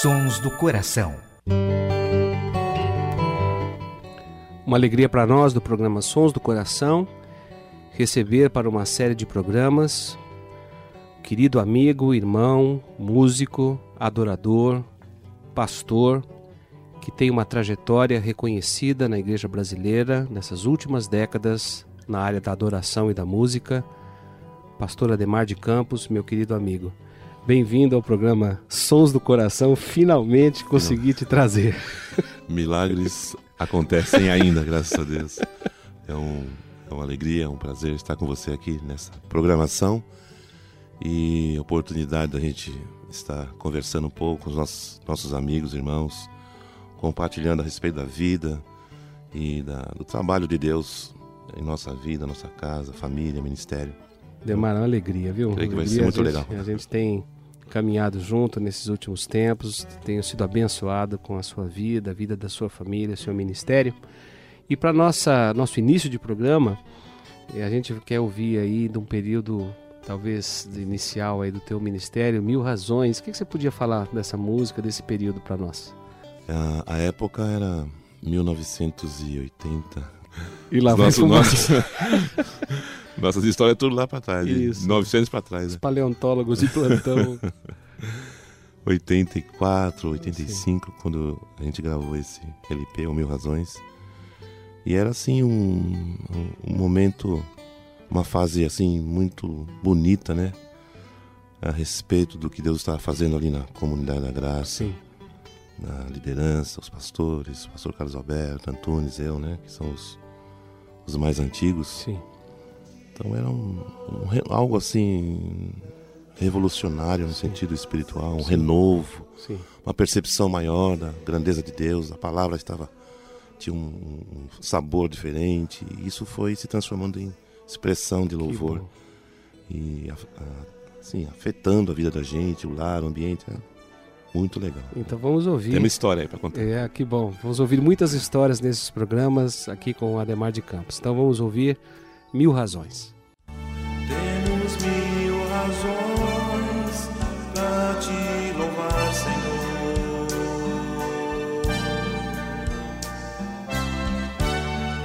Sons do Coração. Uma alegria para nós do programa Sons do Coração receber para uma série de programas querido amigo, irmão, músico, adorador, pastor, que tem uma trajetória reconhecida na igreja brasileira nessas últimas décadas na área da adoração e da música, pastor Ademar de Campos, meu querido amigo. Bem-vindo ao programa Sons do Coração. Finalmente consegui te trazer. Milagres acontecem ainda, graças a Deus. É, um, é uma alegria, é um prazer estar com você aqui nessa programação e oportunidade da gente estar conversando um pouco com os nossos, nossos amigos, irmãos, compartilhando a respeito da vida e da, do trabalho de Deus em nossa vida, nossa casa, família, ministério. Demar, uma alegria, viu? Creio que vai Alegria, ser muito a gente- legal. A gente tem caminhado junto nesses últimos tempos, tenho sido abençoado com a sua vida, a vida da sua família, seu ministério. E para nossa nosso início de programa, eh, a gente quer ouvir aí de um período talvez inicial aí do teu ministério, Mil Razões. O que, que você podia falar dessa música, desse período para nós? A, a época era 1980. E lá Nossa- vai fumar. nossa- Nossas histórias tudo lá para trás, Isso. 900 para trás. Os Né? paleontólogos de plantão. 84, 85, quando a gente gravou esse LP, O Mil Razões. E era assim um, um, um momento, uma fase assim muito bonita, né? A respeito do que Deus estava fazendo ali na comunidade da graça, Sim. na liderança, os pastores, o pastor Carlos Alberto, Antunes, eu, né? Que são os, os mais antigos. Sim. Então era um, um algo assim revolucionário no sentido espiritual, um renovo, Sim. uma percepção maior da grandeza de Deus. A palavra estava tinha um, um sabor diferente e isso foi se transformando em expressão de louvor e assim afetando a vida da gente, o lar, o ambiente. É muito legal. Então vamos ouvir. Tem uma história aí para contar. É, que bom. Vamos ouvir muitas histórias nesses programas aqui com o Ademar de Campos. Então vamos ouvir Mil Razões. Temos mil razões pra te louvar, Senhor.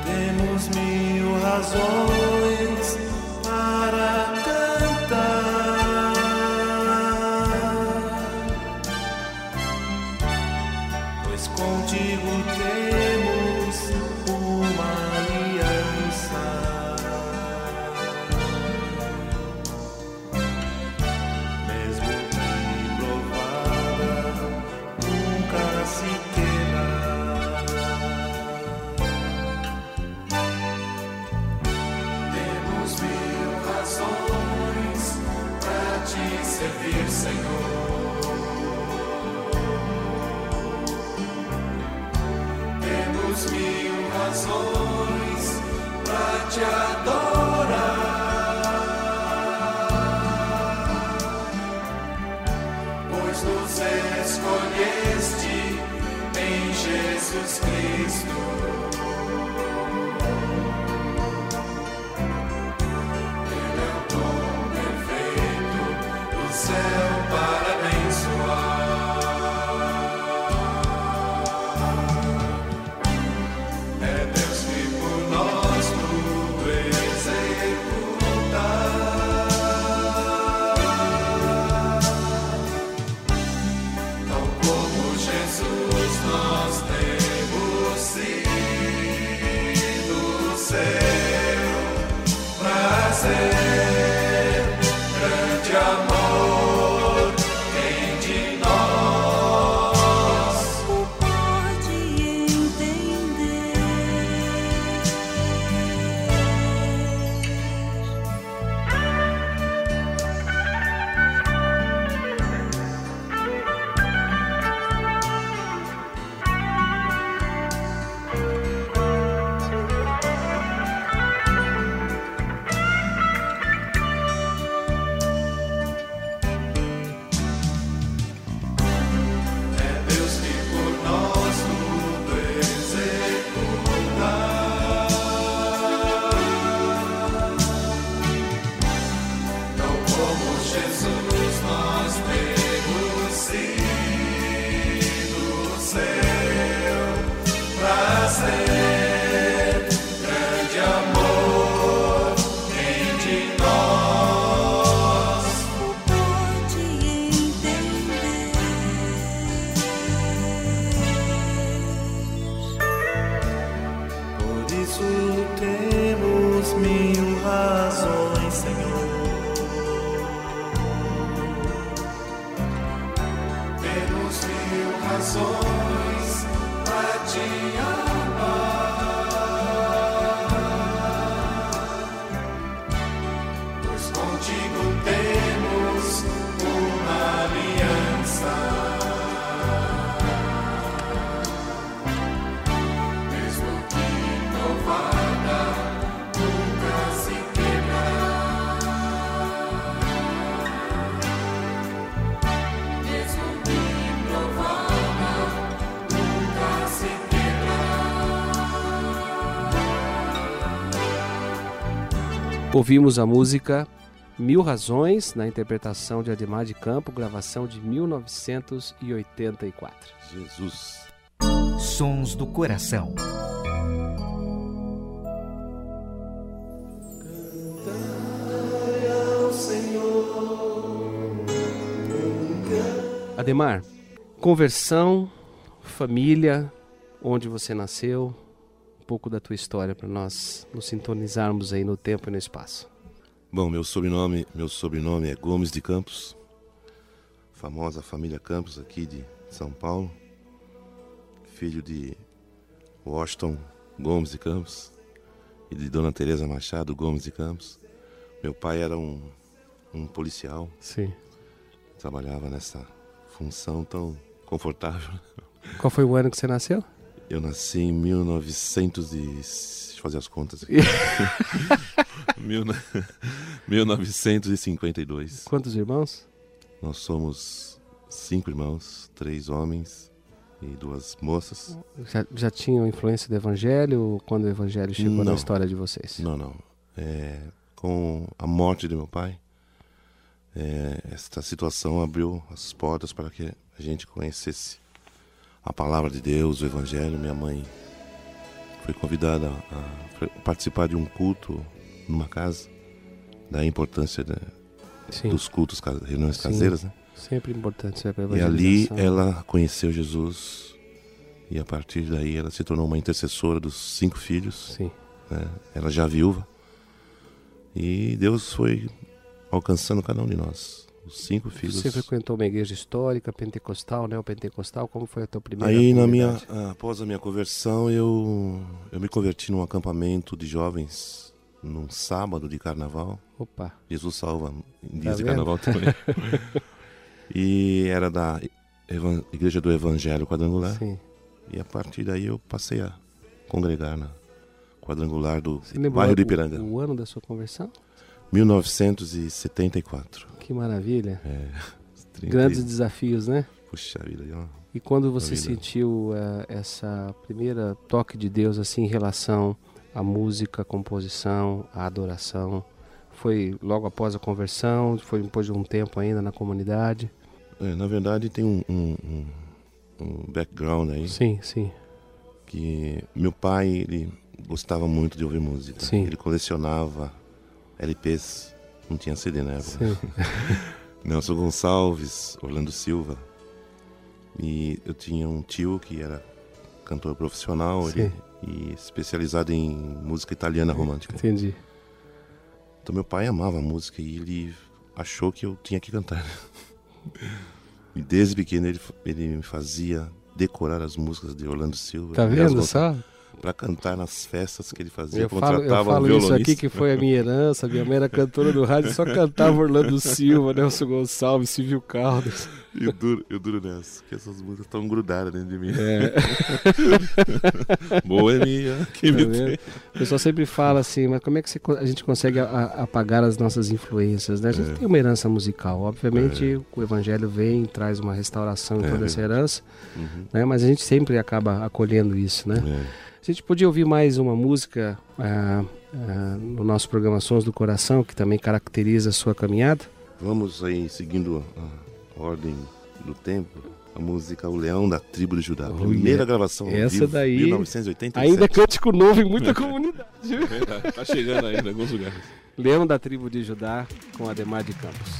Temos mil razões razões te Ouvimos a música Mil Razões, na interpretação de Ademar de Campo, gravação de 1984. Jesus. Sons do coração. Ademar, conversão, família, onde você nasceu, pouco da tua história para nós nos sintonizarmos aí no tempo e no espaço. Bom, meu sobrenome, meu sobrenome é Gomes de Campos. Famosa família Campos aqui de São Paulo. Filho de Washington Gomes de Campos e de Dona Teresa Machado Gomes de Campos. Meu pai era um, um policial, Sim. trabalhava nessa função tão confortável. Qual foi o ano que você nasceu? Eu nasci em 1900 e... Deixa eu fazer as contas aqui. Mil no- 1952. Quantos irmãos? Nós somos cinco irmãos, três homens e duas moças. Já, já tinham influência do evangelho quando o evangelho chegou na Não. história de vocês? Não, não. É, com a morte de meu pai, é, esta situação abriu as portas para que a gente conhecesse a palavra de Deus, o Evangelho. Minha mãe foi convidada a participar de um culto numa casa, da importância da- dos cultos, reuniões Sim. caseiras, né? sempre importante isso é para E ali ela conheceu Jesus e a partir daí ela se tornou uma intercessora dos cinco filhos. Sim, né? Ela já viúva. E Deus foi alcançando cada um de nós. Cinco filhos. Você frequentou uma igreja histórica, pentecostal, né? O pentecostal, como foi a tua primeira Aí na minha, ah, após a minha conversão, eu, eu me converti num acampamento de jovens num sábado de carnaval. Opa, Jesus salva em Tá dias de vendo? carnaval também. e era da Igreja do Evangelho Quadrangular. sim. E a partir daí eu passei a congregar na quadrangular do Você bairro o- de Ipiranga. o ano da sua conversão? 1974. Que maravilha. É, 30 Grandes desafios, né? Puxa vida, ó. E quando você sentiu eh, essa primeira toque de Deus assim em relação à música, à composição, à adoração, foi logo após a conversão? Foi depois de um tempo ainda na comunidade? É, na verdade tem um, um, um- um background aí Sim, sim, que meu pai ele gostava muito de ouvir música. Sim. Ele colecionava LPs, não tinha CD na época. Nelson Gonçalves, Orlando Silva. E eu tinha um tio que era cantor profissional ele- e especializado em música italiana romântica. Entendi. Então meu pai amava música e ele achou que eu tinha que cantar. E desde pequeno ele, ele me fazia decorar as músicas de Orlando Silva. Tá vendo só? Pra cantar nas festas que ele fazia. Eu falo, eu contratava falo um isso violonista. aqui que foi a minha herança. Minha mãe era cantora do rádio, só cantava Orlando Silva, Nelson Gonçalves, Silvio Caldas. E eu duro, eu duro nessa, que essas músicas estão grudadas dentro de mim. É. Boa é minha, quem Tá me tem. O pessoal sempre fala assim, mas como é que você a gente consegue a- a- apagar as nossas influências, né? A gente É. tem uma herança musical, obviamente o evangelho vem e traz uma restauração em É toda essa herança, Uhum. né? Mas a gente sempre acaba acolhendo isso, né? É. A gente podia ouvir mais uma música ah, ah, no nosso programa Sons do Coração, que também caracteriza a sua caminhada. Vamos aí, seguindo a ordem do tempo, a música O Leão da Tribo de Judá. Olha, Primeira gravação ao essa vivo, daí- 1987. Ainda é cântico novo em muita comunidade. viu? Verdade, tá chegando ainda em alguns lugares. Leão da tribo de Judá com Ademar de Campos.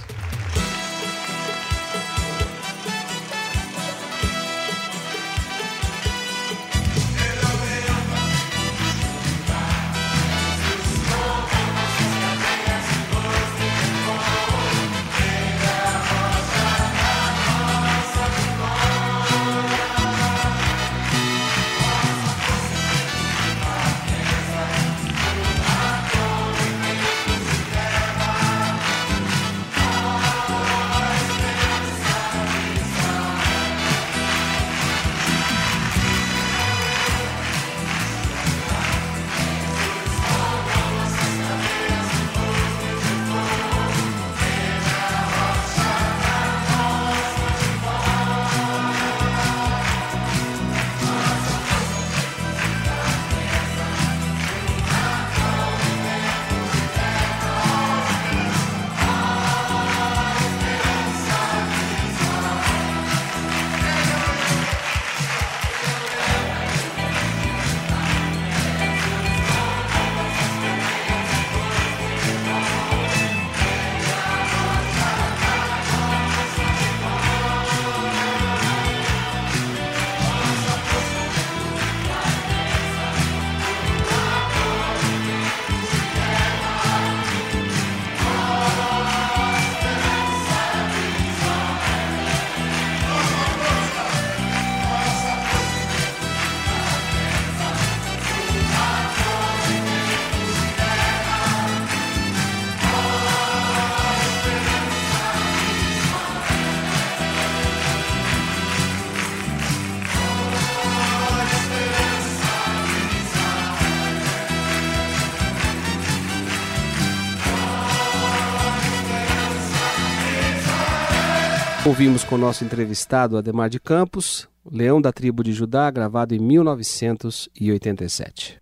Ouvimos com o nosso entrevistado Ademar de Campos, Leão da Tribo de Judá, gravado em 1987.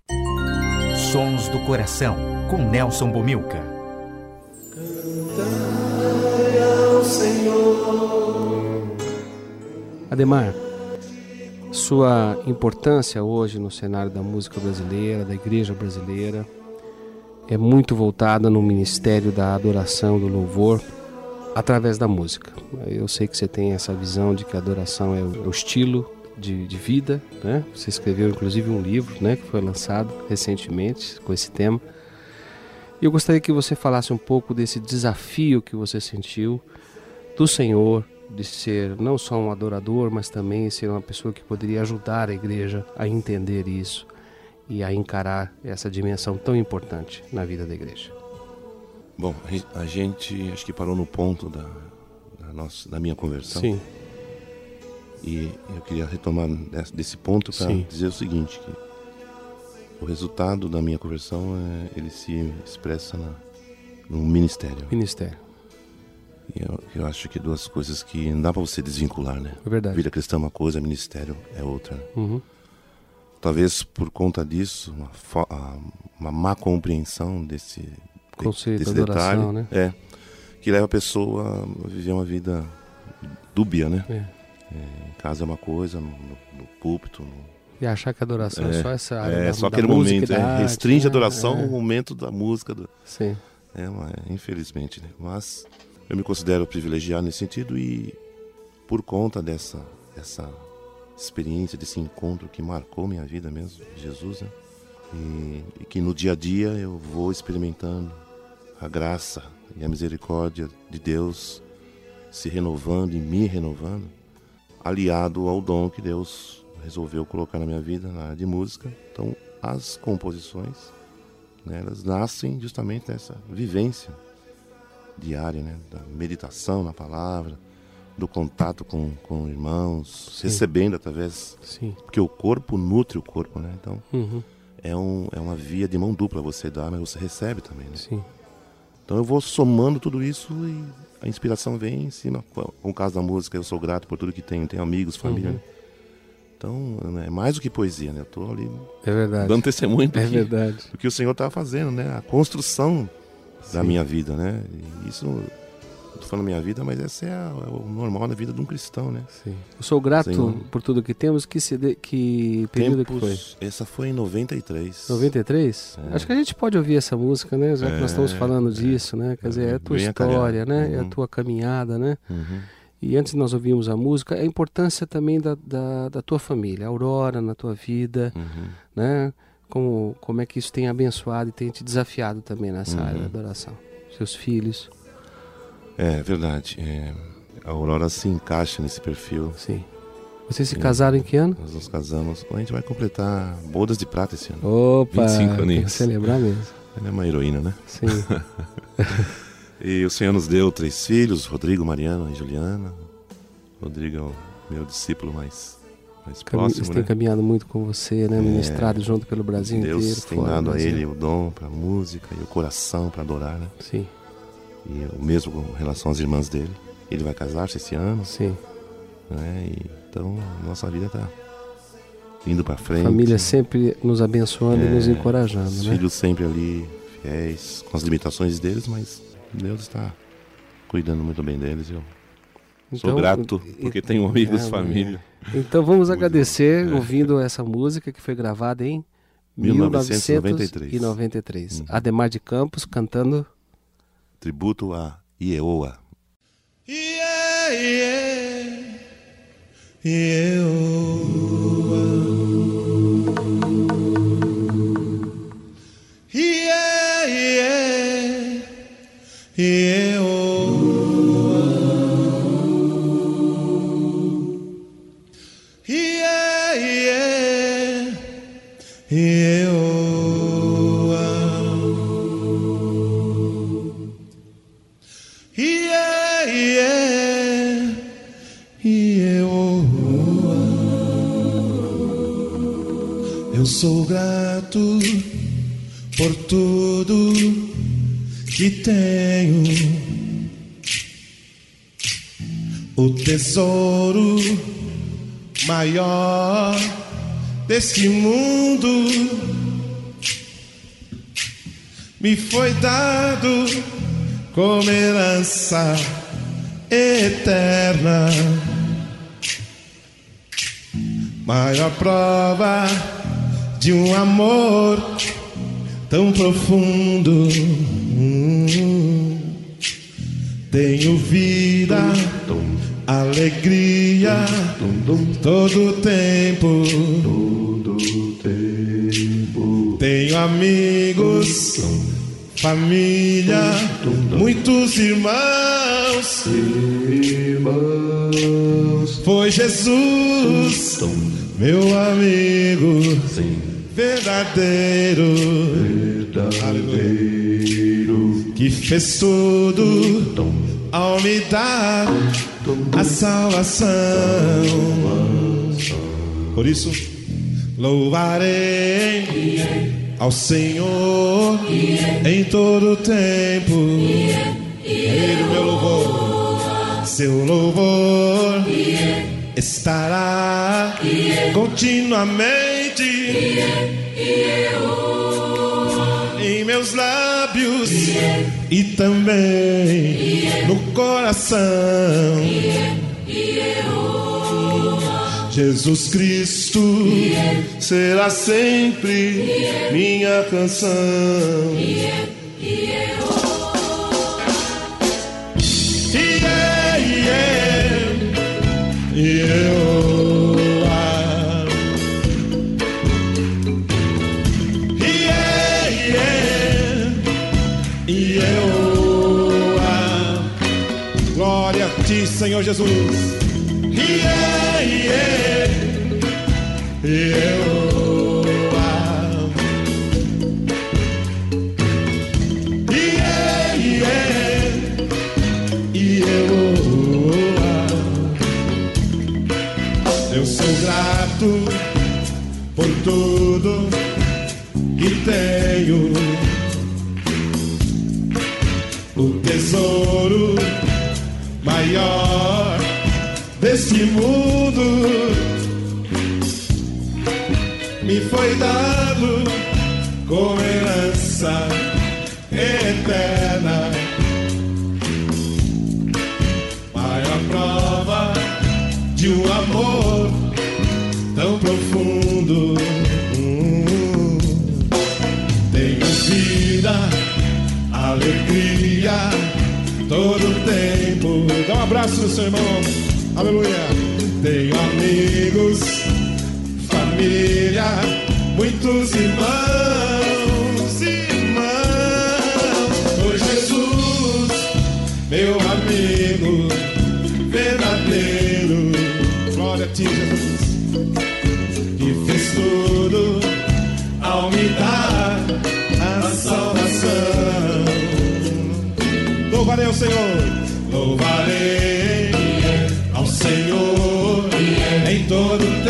Sons do Coração, com Nelson Bomilca. Ademar, sua importância hoje no cenário da música brasileira, da igreja brasileira, é muito voltada no ministério da adoração, do louvor, através da música. Eu sei que você tem essa visão de que a adoração é o, é o estilo de, de vida, né? Você escreveu inclusive um livro, né, que foi lançado recentemente com esse tema. E eu gostaria que você falasse um pouco desse desafio que você sentiu do Senhor de ser não só um adorador, mas também ser uma pessoa que poderia ajudar a igreja a entender isso e a encarar essa dimensão tão importante na vida da igreja. Bom, a gen- a gente acho que parou no ponto da, da, nossa, da minha conversão. Sim, E eu queria retomar desse, ponto para dizer o seguinte, que o resultado da minha conversão é, ele se expressa na, no ministério. ministério. E eu, eu acho que duas coisas que não dá pra você desvincular, né? É verdade. Vida cristã é uma coisa, ministério é outra. Uhum. Talvez por conta disso, uma, uma má compreensão desse, de- Conceito, desse adoração, detalhe, né? é, que leva a pessoa a viver uma vida dúbia, né? É. Em casa é uma coisa, no, no- púlpito, no, E achar que a adoração é, É, só essa área é da, só aquele momento, é, arte, restringe a né? adoração É, o momento da música, do, Sim. é, mas, infelizmente, né? Mas eu me considero privilegiado nesse sentido e por conta dessa, dessa experiência, desse encontro que marcou minha vida mesmo, Jesus, né? E, e que no dia a dia eu vou experimentando a graça e a misericórdia de Deus se renovando e me renovando, aliado ao dom que Deus resolveu colocar na minha vida na área de música. Então, as composições, né, elas nascem justamente dessa vivência diária, né, da meditação na palavra, do contato com, com irmãos, Sim. recebendo através Sim. porque o corpo nutre o corpo, né? Então Uhum. é, um, é uma via de mão dupla você dá, mas você recebe também, né? Sim. Então eu vou somando tudo isso e a inspiração vem em cima. Com o caso da música, eu sou grato por tudo que tenho, tenho amigos, família. Uhum. né? Então é mais do que poesia, né? Eu tô ali É verdade. dando testemunho do, É que, verdade. do que o Senhor está fazendo, né? A construção da Sim. minha vida, né? E isso, tô falando minha vida, mas essa é, a- é o normal da vida de um cristão, né? Sim. Eu sou grato Senhor. por tudo que temos. Que, CD, que período que foi? Tempos, essa foi em 93. 93? É. Acho que a gente pode ouvir essa música, né? Já que nós estamos É, falando é. disso, né? Quer dizer, é a tua Bem história, né? É a Uhum. tua caminhada, né? Uhum. E antes de nós ouvirmos a música, a importância também da, da, da tua família, a Aurora na tua vida, Uhum. né? Como, como é que isso tem abençoado e tem te desafiado também nessa Uhum. área da adoração. Seus filhos, É verdade. é, a Aurora se encaixa nesse perfil. sim. Vocês se Sim. casaram em que ano? Nós nos casamos. A gente vai completar bodas de prata esse ano. Opa! 25 tem que aninhos. celebrar mesmo. Ela é uma heroína, né? Sim. E o Senhor nos deu três filhos: Rodrigo, Mariana e Juliana. Rodrigo é o meu discípulo mais, mais próximo, Eles né? têm caminhado muito com você, né? É. Ministrado junto pelo Brasil Deus inteiro. tem fora do dado a ele o dom para música e o coração para adorar, né? Sim, E o mesmo com relação às irmãs dele. Ele vai casar-se esse ano, sim. né? E, então, nossa vida tá indo para frente. Família sempre nos abençoando e nos É, encorajando, Os né? filhos sempre ali, fiéis, com as limitações deles, mas Deus está cuidando muito bem deles. Eu sou Então, grato e- porque tenho amigos, é, família. Então vamos agradecer. É. ouvindo essa música que foi gravada em 1993. 1993. Uhum. Ademar de Campos cantando tributo a Ieoa. Ie, ie, Ieoa. Eu sou grato por tudo que tenho. O tesouro maior deste mundo me foi dado como herança eterna. Maior prova de um amor tão profundo. Tenho vida, alegria, todo tempo. Tenho amigos, família, muitos irmãos. Foi Jesus, meu amigo, verdadeiro, Aleluia. que fez tudo ao me dar a salvação. Por isso, louvarei ao Senhor em todo tempo. Ele, meu louvor. seu louvor estará continuamente em meus lábios e também no coração. Jesus Cristo será sempre minha canção. Yeah, Jesus. Yeah, yeah, yeah. Yeah, yeah. Eu sou grato por tudo que tenho. O tesouro maior deste mundo me foi dado como herança eterna. Maior prova de um amor tão profundo. Tenho vida, alegria, todo tempo. Dá um abraço no seu irmão. Aleluia. Tenho amigos, família, muitos irmãos, irmãos. Por Jesus, meu amigo verdadeiro. Glória a ti, Jesus. Que fez tudo ao me dar a salvação. Louvarei ao Senhor. Louvarei ao Senhor em todo tempo.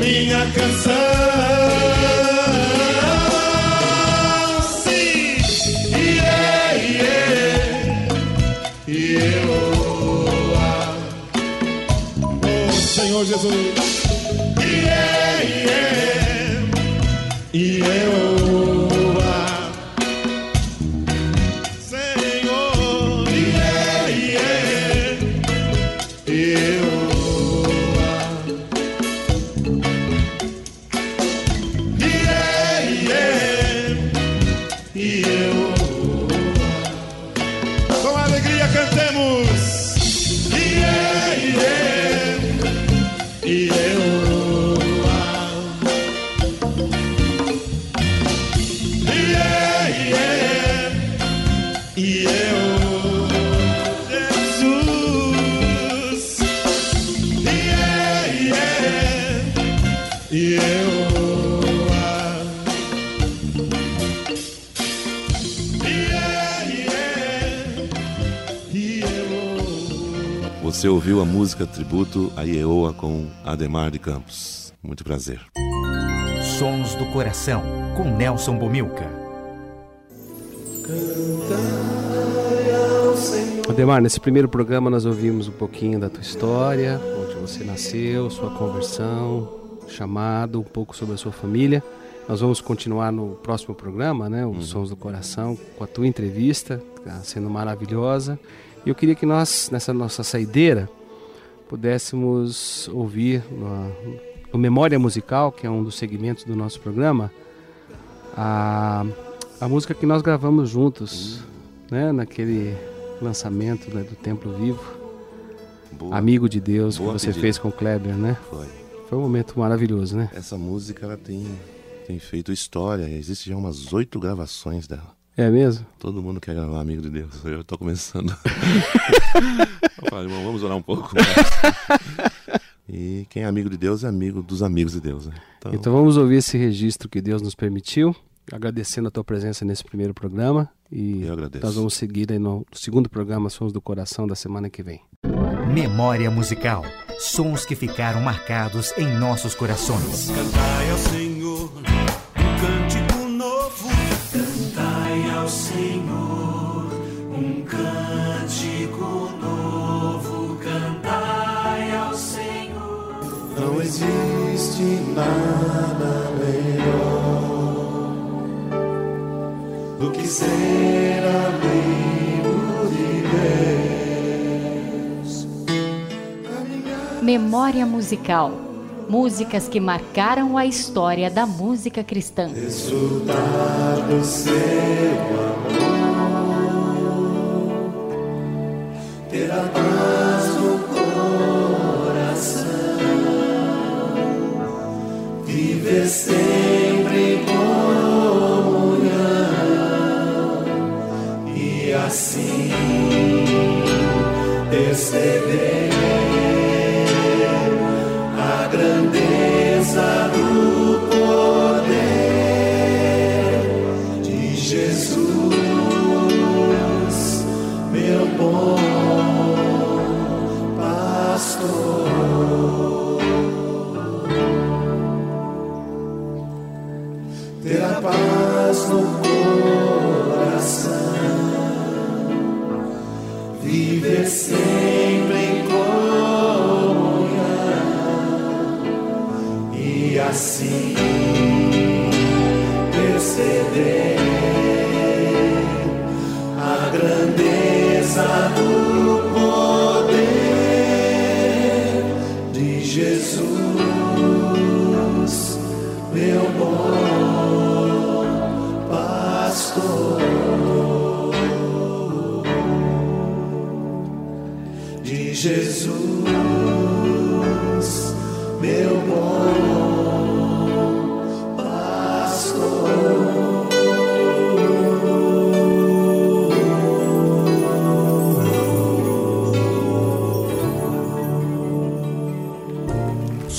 Minha canção. Sim, yeah, yeah, yeah. Oh, Senhor Jesus. Yeah, yeah. Yehowa. Você ouviu a música tributo a Ieoa com Ademar de Campos. Muito prazer. Sons do Coração, com Nelson Bomilca. Ademar, nesse primeiro programa nós ouvimos um pouquinho da tua história, onde você nasceu, sua conversão, chamado, um pouco sobre a sua família. Nós vamos continuar no próximo programa, né, os Sons do Coração, com a tua entrevista, que está sendo maravilhosa. E eu queria que nós, nessa nossa saideira, pudéssemos ouvir no, no Memória Musical, que é um dos segmentos do nosso programa, a, a música que nós gravamos juntos, né, naquele lançamento né, do Templo Vivo, Boa. Amigo de Deus, que você pedida. fez com o Kleber, né? Foi. Foi um momento maravilhoso, né? Essa música ela tem, tem feito história. Existe já umas oito gravações dela. É mesmo? Todo mundo quer gravar Amigo de Deus. Eu tô começando. eu falei, irmão, vamos orar um pouco. mais. E quem é amigo de Deus é amigo dos amigos de Deus. Né? Então, Então vamos ouvir esse registro que Deus nos permitiu, agradecendo a tua presença nesse primeiro programa. E Eu agradeço. nós vamos seguir aí no segundo programa Sons do Coração da semana que vem. Memória musical. Sons que ficaram marcados em nossos corações. Cantai ao Senhor cântico novo. Cantai ao Senhor. Não existe nada melhor do que ser amigo de Deus. Memória musical. Músicas que marcaram a história da música cristã. Desfrutar do seu amor, viver Ter a paz no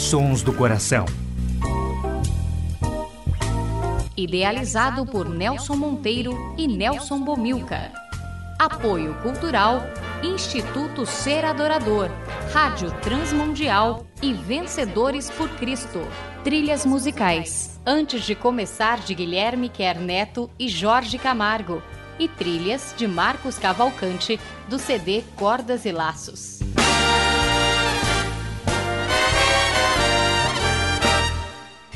Sons do coração. Idealizado por Nelson Monteiro e Nelson Bomilca. Apoio Cultural, Instituto Ser Adorador, Rádio Transmundial e Vencedores por Cristo. Trilhas musicais. Antes de começar, de Guilherme Quer Neto e Jorge Camargo. E trilhas de Marcos Cavalcante, do CD Cordas e Laços.